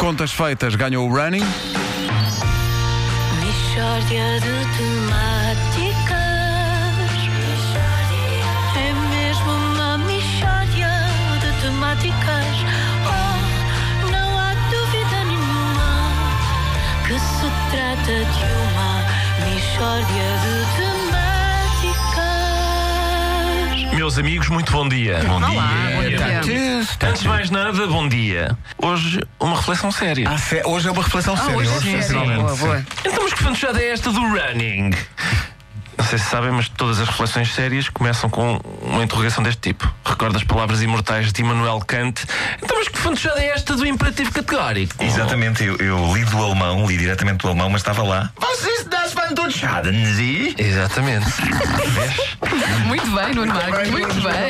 contas feitas ganhou o running. Mishória de temáticas. É mesmo uma mishória de temáticas. Oh, não há dúvida nenhuma que se trata de uma mishória de temáticas. Meus amigos, muito bom dia. Bom Olá, bom dia. Antes de mais nada, bom dia. Hoje, uma reflexão séria. Ah, sé- hoje é uma reflexão séria. hoje é sério. Boa, boa. Então, mas que fantochada é esta do running? Não sei se sabem, mas todas as reflexões sérias começam com uma interrogação deste tipo. Recordo as palavras imortais de Immanuel Kant. Então, mas que fantochada é esta do imperativo categórico? Exatamente, eu, eu li do alemão, li diretamente do alemão, mas estava lá. Vocês das Fantochaden, Sie? Exatamente. Muito bem, Nuno Marcos, muito bem.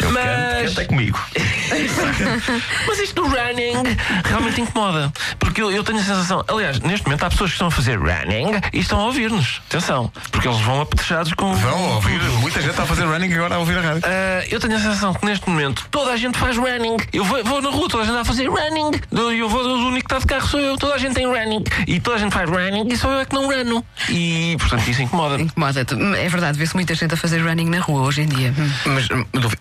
Eu Mas- canto, canta comigo. Mas isto do running realmente incomoda. Porque eu, eu tenho a sensação. Aliás, neste momento há pessoas que estão a fazer running e estão a ouvir-nos. Atenção. Porque eles vão apetrechados com. Vão ouvir. Muita gente está a fazer running agora a ouvir a rádio. Ah, eu tenho a sensação que neste momento toda a gente faz running. Eu vou, vou na rua, toda a gente está a fazer running. Eu vou, o único que está de carro sou eu. Toda a gente tem running. E toda a gente faz running e sou eu é que não rano. E, portanto, isso incomoda. Incomoda-te. É verdade, vê-se muita gente a fazer running na rua hoje em dia. Mas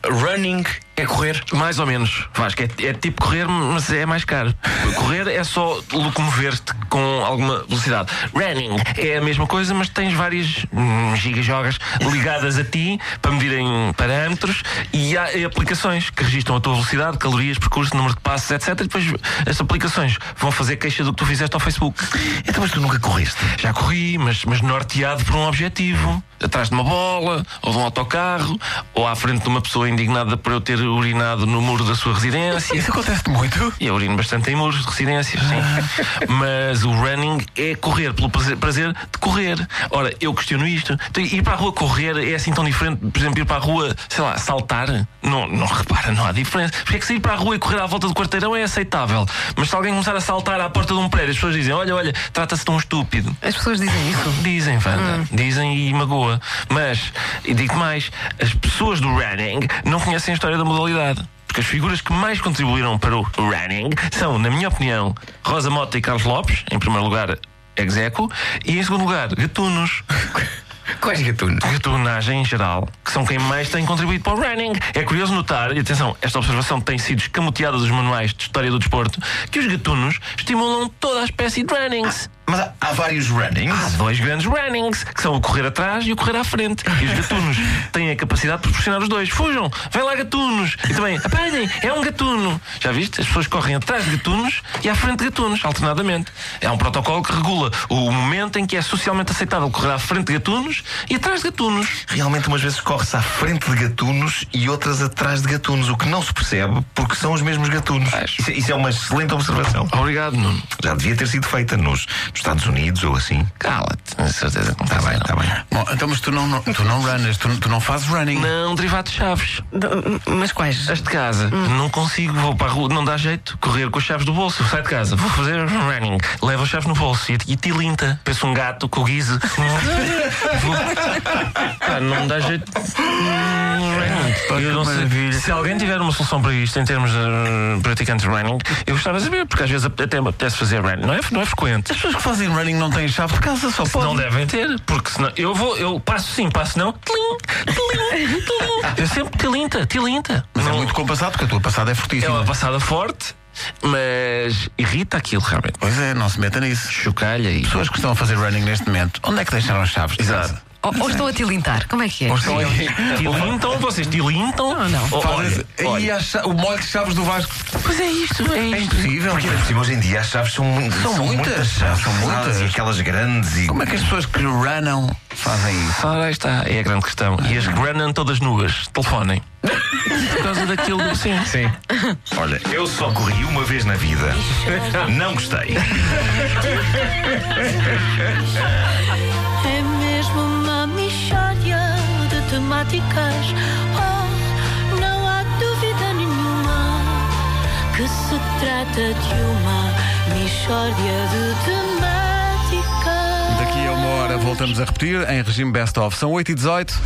running é correr. Mais ou menos, Vasco. É, é tipo correr, mas é mais caro. Correr é só locomover-te com alguma velocidade. Running é a mesma coisa, mas tens várias hum, gigajogas ligadas a ti para medirem parâmetros e há aplicações que registram a tua velocidade, calorias, percurso, número de passos, etc. E depois as aplicações vão fazer queixa do que tu fizeste ao Facebook. Então, mas tu nunca correste. Já corri, mas, mas norteado por um objetivo. Atrás de uma bola, ou de um autocarro, ou à frente de uma pessoa indignada por eu ter urinado no muro da sua residência. Isso acontece muito. E eu urino bastante em muros de residências, sim. Mas o running é correr, pelo prazer, de correr. Ora, eu questiono isto. Então, ir para a rua correr é assim tão diferente, por exemplo, ir para a rua, sei lá, saltar? Não, não repara, não há diferença. Porque é que sair para a rua e correr à volta do quarteirão é aceitável. Mas se alguém começar a saltar à porta de um prédio, as pessoas dizem: olha, olha, trata-se de um estúpido. As pessoas dizem isso. Dizem, Wanda. Dizem e magoa. Mas, e digo mais, as pessoas do running não conhecem a história da modalidade. As figuras que mais contribuíram para o running são, na minha opinião, Rosa Mota e Carlos Lopes, em primeiro lugar, Execo, e em segundo lugar, Gatunos. Quais gatunos? Gatunagem em geral, que são quem mais tem contribuído para o running. É curioso notar, e atenção, esta observação tem sido escamoteada dos manuais de história do desporto, que os gatunos estimulam toda a espécie de runnings. Mas há, há vários runnings. Há dois grandes runnings, que são o correr atrás e o correr à frente. E os gatunos têm a capacidade de proporcionar os dois. Fujam, vem lá gatunos. E também, apanhem, é um gatuno. Já viste? As pessoas correm atrás de gatunos e à frente de gatunos, alternadamente. É um protocolo que regula o momento em que é socialmente aceitável correr à frente de gatunos e atrás de gatunos. Realmente, umas vezes corre-se à frente de gatunos e outras atrás de gatunos, o que não se percebe porque são os mesmos gatunos. Isso, é- isso é uma excelente observação. Obrigado, Nuno. Já devia ter sido feita nos, nos Estados Unidos ou assim. Cala-te, com certeza que não Está faz bem, está bem. Bom, então, mas tu não, não- tu não runners, tu, tu não fazes running. Não, derivado de chaves. Mas quais? As de casa, não consigo, vou para a rua, não dá jeito, correr com as chaves do bolso, sai de casa, vou fazer running, levo as chaves no bolso e, e tilinta, penso um gato com o guise. Vou- Pá, não dá jeito. Hum, running. Eu não sei. Se alguém tiver uma solução para isto em termos de uh, praticantes de running, eu gostava de saber, porque às vezes até me apetece fazer running, não é, não é frequente. As pessoas que fazem running não têm chave de casa, só podem. Não devem ter, porque senão eu vou, eu passo sim, passo não, tilim, tilim, tilim. Eu sempre tilinta, tilinta. Mas é Não- muito compassado, porque a tua passada é é fortíssima. uma passada forte, mas irrita aquilo realmente. Pois é, não se meta nisso. Chocalha e. Pessoas que estão a fazer running neste momento, onde é que deixaram as chaves? Exato. Ou, ou estão a tilintar? Como é que é? Ou estão aí. Tilintam, vocês tilintam? Não, não. Oh, olha, olha. E o molho de chaves do Vasco. Pois é isto, é É isto. impossível. Porque ainda por cima, hoje em dia as chaves são, São muitas, chaves, são muitas. E aquelas grandes e. Como é que as pessoas que runam fazem isso? Aí está, é a grande questão. E as que runam todas nuas, telefonem. Por causa daquilo. Sim. Sim. Olha, eu só corri uma vez na vida. Não gostei. de temáticas. Oh, não há dúvida nenhuma que se trata de uma mixória de temáticas. Daqui a uma hora voltamos a repetir em regime best-of. São 8 e 18